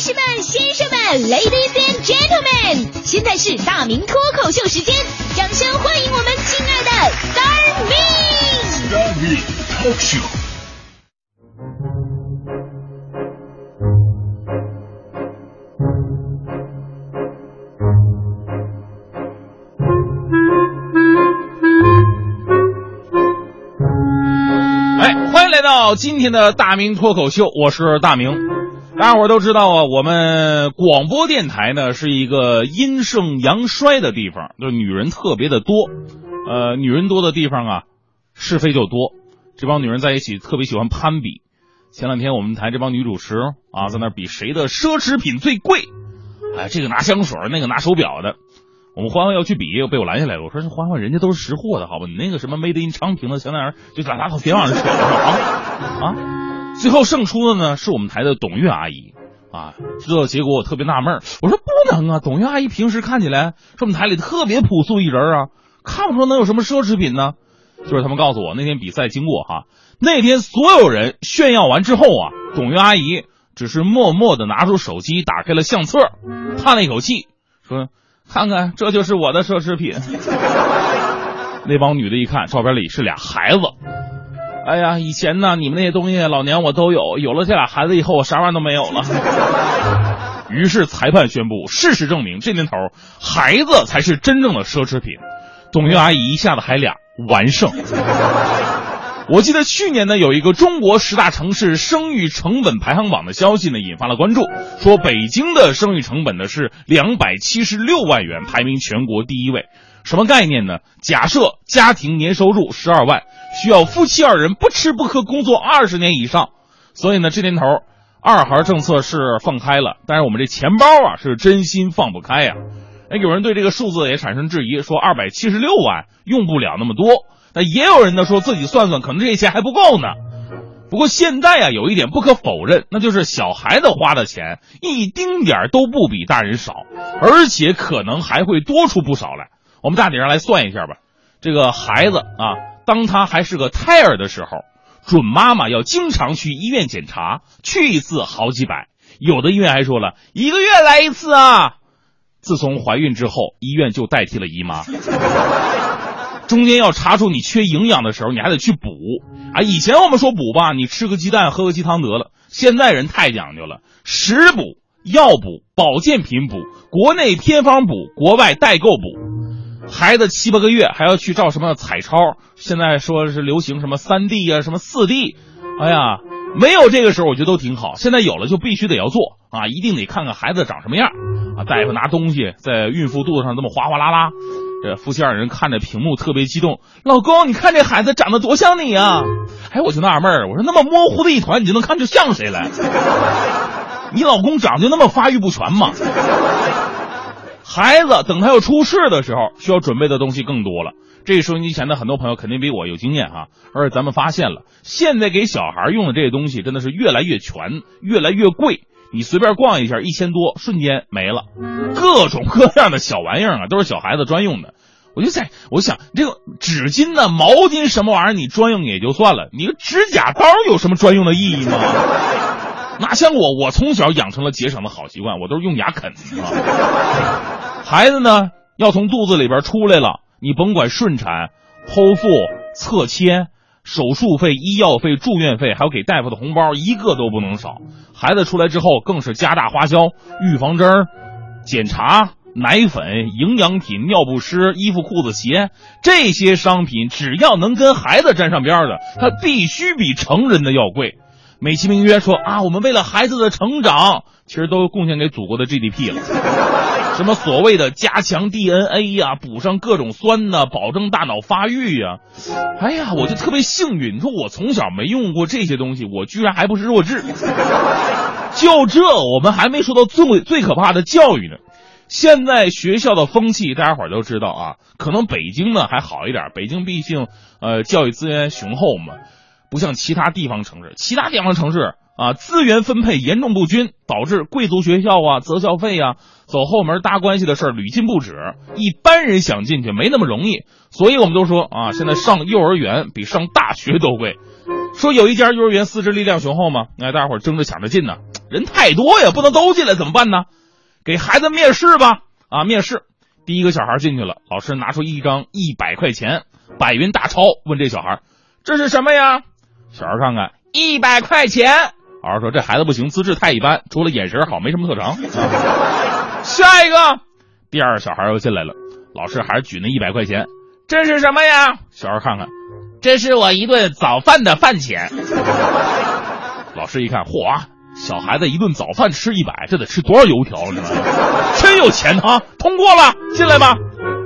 士们、先生们，Ladies and Gentlemen，现在是大明脱口秀时间，掌声欢迎我们亲爱的 Star Me！Star Me Talk Show。哎，欢迎来到今天的大明脱口秀，我是大明。大伙都知道啊，我们广播电台呢是一个阴盛阳衰的地方，就是女人特别的多。呃，女人多的地方啊，是非就多。这帮女人在一起特别喜欢攀比。前两天我们台这帮女主持啊，在那比谁的奢侈品最贵。哎，这个拿香水，那个拿手表的。我们欢欢要去比，又被我拦下来了。我说：“欢欢，人家都是识货的，好吧？你那个什么 Made in 昌平的香奈儿，就拉拉倒，别往上扯啊啊！”最后胜出的呢，是我们台的董月阿姨啊。知道结果，我特别纳闷，我说：“不能啊！董月阿姨平时看起来是我们台里特别朴素一人啊，看不出能有什么奢侈品呢。”就是他们告诉我，那天比赛经过哈，那天所有人炫耀完之后啊，董月阿姨只是默默的拿出手机，打开了相册，叹了一口气，说。看看，这就是我的奢侈品。那帮女的一看，照片里是俩孩子。哎呀，以前呢，你们那些东西，老娘我都有。有了这俩孩子以后，我啥玩意都没有了。于是裁判宣布，事实证明，这年头孩子才是真正的奢侈品。董月阿姨一下子还俩完胜。我记得去年呢，有一个中国十大城市生育成本排行榜的消息呢，引发了关注。说北京的生育成本呢是两百七十六万元，排名全国第一位。什么概念呢？假设家庭年收入十二万，需要夫妻二人不吃不喝工作二十年以上。所以呢，这年头二孩政策是放开了，但是我们这钱包啊是真心放不开呀。哎，有人对这个数字也产生质疑，说二百七十六万用不了那么多。那也有人呢说自己算算，可能这些钱还不够呢。不过现在啊，有一点不可否认，那就是小孩子花的钱一丁点都不比大人少，而且可能还会多出不少来。我们大体上来算一下吧。这个孩子啊，当他还是个胎儿的时候，准妈妈要经常去医院检查，去一次好几百，有的医院还说了一个月来一次啊。自从怀孕之后，医院就代替了姨妈。中间要查出你缺营养的时候，你还得去补啊！以前我们说补吧，你吃个鸡蛋，喝个鸡汤得了。现在人太讲究了，食补、药补、保健品补，国内偏方补，国外代购补。孩子七八个月还要去照什么彩超？现在说是流行什么三 D 啊，什么四 D。哎呀，没有这个时候我觉得都挺好，现在有了就必须得要做啊！一定得看看孩子长什么样啊！大夫拿东西在孕妇肚子上这么哗哗啦啦。这夫妻二人看着屏幕特别激动，老公，你看这孩子长得多像你啊！哎，我就纳闷儿，我说那么模糊的一团，你就能看出像谁来？你老公长就那么发育不全吗？孩子等他要出世的时候，需要准备的东西更多了。这收音机前的很多朋友肯定比我有经验哈，而且咱们发现了，现在给小孩用的这些东西真的是越来越全，越来越贵。你随便逛一下，一千多，瞬间没了。各种各样的小玩意儿啊，都是小孩子专用的。我就在我想，这个纸巾呢、毛巾什么玩意儿，你专用也就算了，你个指甲刀有什么专用的意义吗？哪像我，我从小养成了节省的好习惯，我都是用牙啃。孩子呢，要从肚子里边出来了，你甭管顺产、剖腹、侧切。手术费、医药费、住院费，还有给大夫的红包，一个都不能少。孩子出来之后，更是加大花销，预防针、检查、奶粉、营养品、尿不湿、衣服、裤子、鞋，这些商品只要能跟孩子沾上边的，它必须比成人的要贵。美其名曰说啊，我们为了孩子的成长，其实都贡献给祖国的 GDP 了。什么所谓的加强 DNA 呀，补上各种酸呢，保证大脑发育呀？哎呀，我就特别幸运，你说我从小没用过这些东西，我居然还不是弱智。就这，我们还没说到最最可怕的教育呢。现在学校的风气，大家伙都知道啊。可能北京呢还好一点，北京毕竟呃教育资源雄厚嘛，不像其他地方城市。其他地方城市啊，资源分配严重不均，导致贵族学校啊、择校费啊、走后门搭关系的事儿屡禁不止。一般人想进去没那么容易，所以我们都说啊，现在上幼儿园比上大学都贵。说有一家幼儿园师资力量雄厚嘛，哎，大伙争着抢着进呢，人太多呀，不能都进来，怎么办呢？给孩子面试吧，啊，面试。第一个小孩进去了，老师拿出一张一百块钱百元大钞，问这小孩：“这是什么呀？”小孩看看，一百块钱。老师说：“这孩子不行，资质太一般，除了眼神好，没什么特长。”下一个，第二个小孩又进来了，老师还是举那一百块钱，这是什么呀？小孩看看，这是我一顿早饭的饭钱。老师一看，嚯，小孩子一顿早饭吃一百，这得吃多少油条呢？真有钱啊！通过了，进来吧。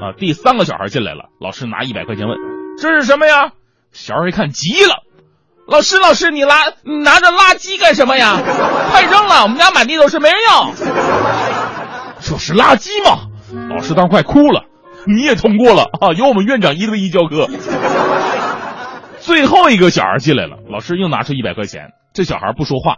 啊，第三个小孩进来了，老师拿一百块钱问，这是什么呀？小孩一看急了。老师，老师，你拉你拿着垃圾干什么呀？快扔了，我们家满地都是，没人要。这是垃圾吗？老师当时快哭了。你也通过了啊，有我们院长一对一教课。最后一个小孩进来了，老师又拿出一百块钱，这小孩不说话。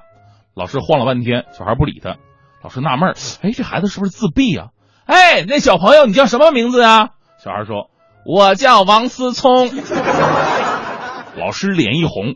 老师晃了半天，小孩不理他。老师纳闷哎，这孩子是不是自闭啊？哎，那小朋友，你叫什么名字啊？小孩说：“我叫王思聪。”老师脸一红。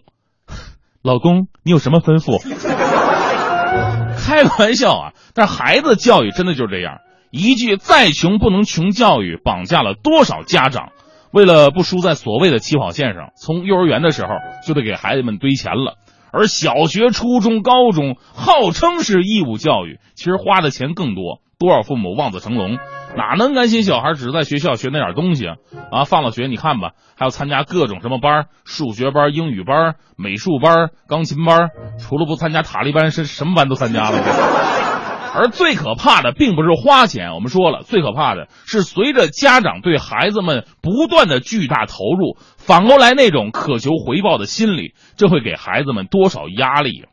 老公，你有什么吩咐？开个玩笑啊！但是孩子教育真的就是这样，一句“再穷不能穷教育”，绑架了多少家长？为了不输在所谓的起跑线上，从幼儿园的时候就得给孩子们堆钱了。而小学、初中、高中号称是义务教育，其实花的钱更多。多少父母望子成龙，哪能甘心小孩只是在学校学那点东西啊？啊，放了学你看吧，还要参加各种什么班，数学班、英语班、美术班、钢琴班，除了不参加塔利班，是什么班都参加了。而最可怕的并不是花钱，我们说了，最可怕的是随着家长对孩子们不断的巨大投入，反过来那种渴求回报的心理，这会给孩子们多少压力？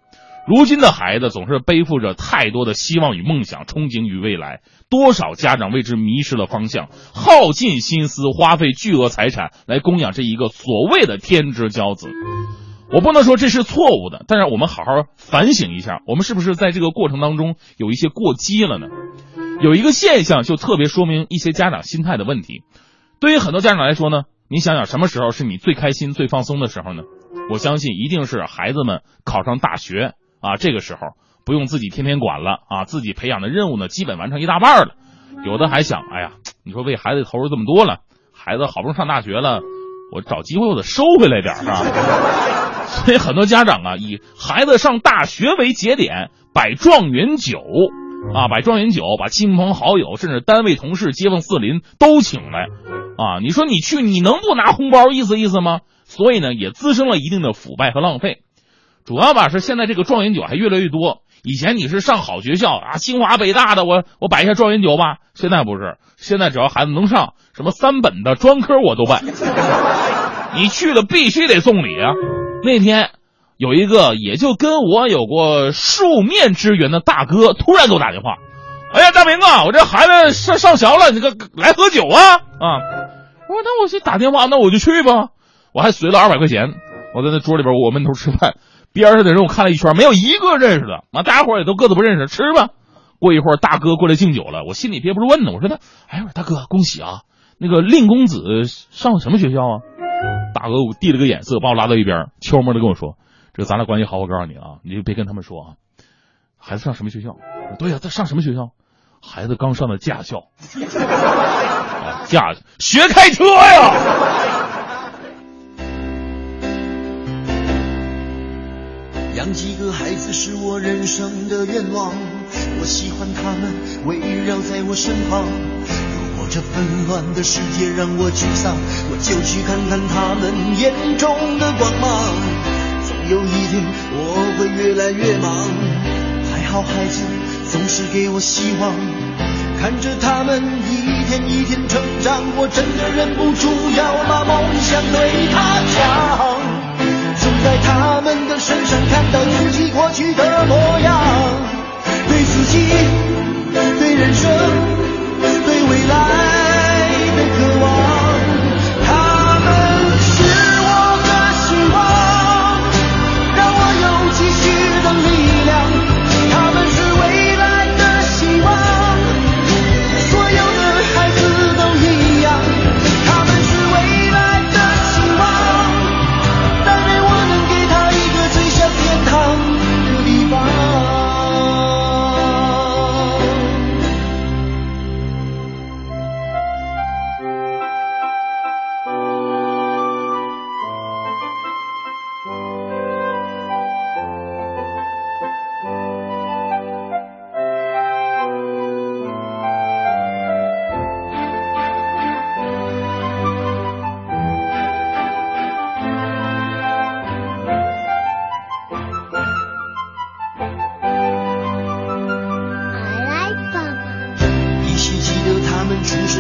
如今的孩子总是背负着太多的希望与梦想，憧憬与未来，多少家长为之迷失了方向，耗尽心思，花费巨额财产来供养这一个所谓的天之骄子。我不能说这是错误的，但是我们好好反省一下，我们是不是在这个过程当中有一些过激了呢？有一个现象就特别说明一些家长心态的问题。对于很多家长来说呢，你想想什么时候是你最开心、最放松的时候呢？我相信一定是孩子们考上大学。啊，这个时候不用自己天天管了啊，自己培养的任务呢，基本完成一大半了。有的还想，哎呀，你说为孩子投入这么多了，孩子好不容易上大学了，我找机会我得收回来点啊。所以很多家长啊，以孩子上大学为节点，摆状元酒啊，摆状元酒，把亲朋好友甚至单位同事、街坊四邻都请来啊。你说你去，你能不拿红包意思意思吗？所以呢，也滋生了一定的腐败和浪费。主要吧是现在这个状元酒还越来越多。以前你是上好学校啊，清华北大的，我我摆一下状元酒吧。现在不是，现在只要孩子能上什么三本的专科，我都办。你去了必须得送礼啊。那天有一个也就跟我有过数面之缘的大哥，突然给我打电话：“哎呀，大明啊，我这孩子上上学了，你个来喝酒啊啊！”我说：“那我去打电话，那我就去吧。”我还随了二百块钱，我在那桌里边我闷头吃饭。边上的人我看了一圈，没有一个认识的啊！大家伙也都各自不认识，吃吧。过一会儿，大哥过来敬酒了，我心里憋不住问呢，我说他，哎，我说大哥，恭喜啊！那个令公子上什么学校啊？大哥我递了个眼色，把我拉到一边，悄摸的跟我说：“这咱俩关系好，我告诉你啊，你就别跟他们说啊。孩子上什么学校？对呀，他上什么学校？孩子刚上的驾校，驾学开车呀。”养几个孩子是我人生的愿望，我喜欢他们围绕在我身旁。如果这纷乱的世界让我沮丧，我就去看看他们眼中的光芒。总有一天我会越来越忙，还好孩子总是给我希望。看着他们一天一天成长，我真的忍不住要把梦想对他讲。总在他们的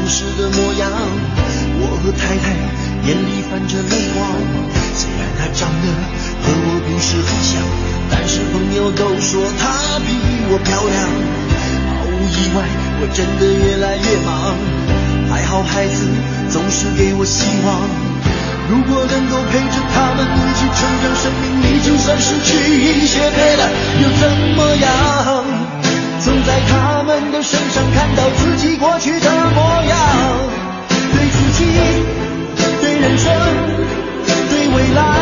时的模样。我和太太眼里泛着泪光，虽然她长得和我不是很像，但是朋友都说她比我漂亮。毫无意外，我真的越来越忙，还好孩子总是给我希望。如果能够陪着他们一起成长，生命里就算失去一些陪伴，又怎么样？总在他们的身上看到自己过去的模样。对自己对人生对未来。